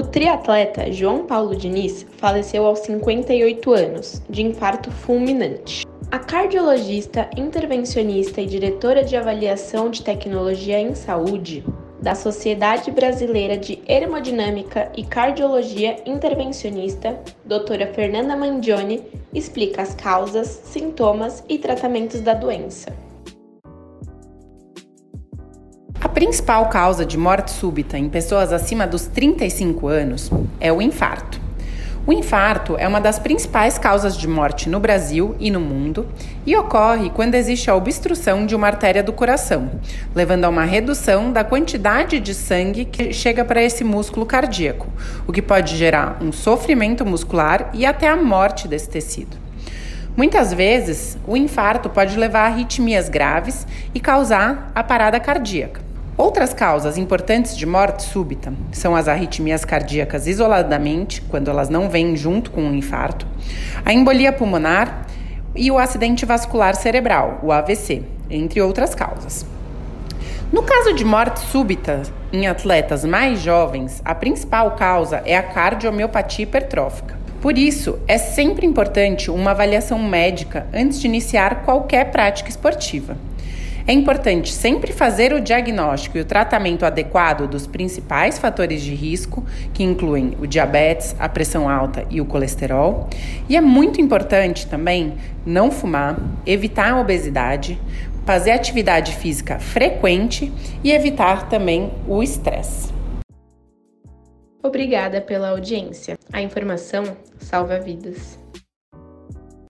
O triatleta João Paulo Diniz faleceu aos 58 anos, de infarto fulminante. A cardiologista, intervencionista e diretora de avaliação de tecnologia em saúde da Sociedade Brasileira de Hemodinâmica e Cardiologia Intervencionista, doutora Fernanda Mandione, explica as causas, sintomas e tratamentos da doença. Principal causa de morte súbita em pessoas acima dos 35 anos é o infarto. O infarto é uma das principais causas de morte no Brasil e no mundo e ocorre quando existe a obstrução de uma artéria do coração, levando a uma redução da quantidade de sangue que chega para esse músculo cardíaco, o que pode gerar um sofrimento muscular e até a morte desse tecido. Muitas vezes, o infarto pode levar a arritmias graves e causar a parada cardíaca. Outras causas importantes de morte súbita são as arritmias cardíacas isoladamente, quando elas não vêm junto com um infarto, a embolia pulmonar e o acidente vascular cerebral, o AVC, entre outras causas. No caso de morte súbita em atletas mais jovens, a principal causa é a cardiomiopatia hipertrófica. Por isso, é sempre importante uma avaliação médica antes de iniciar qualquer prática esportiva. É importante sempre fazer o diagnóstico e o tratamento adequado dos principais fatores de risco, que incluem o diabetes, a pressão alta e o colesterol. E é muito importante também não fumar, evitar a obesidade, fazer atividade física frequente e evitar também o estresse. Obrigada pela audiência. A informação salva vidas.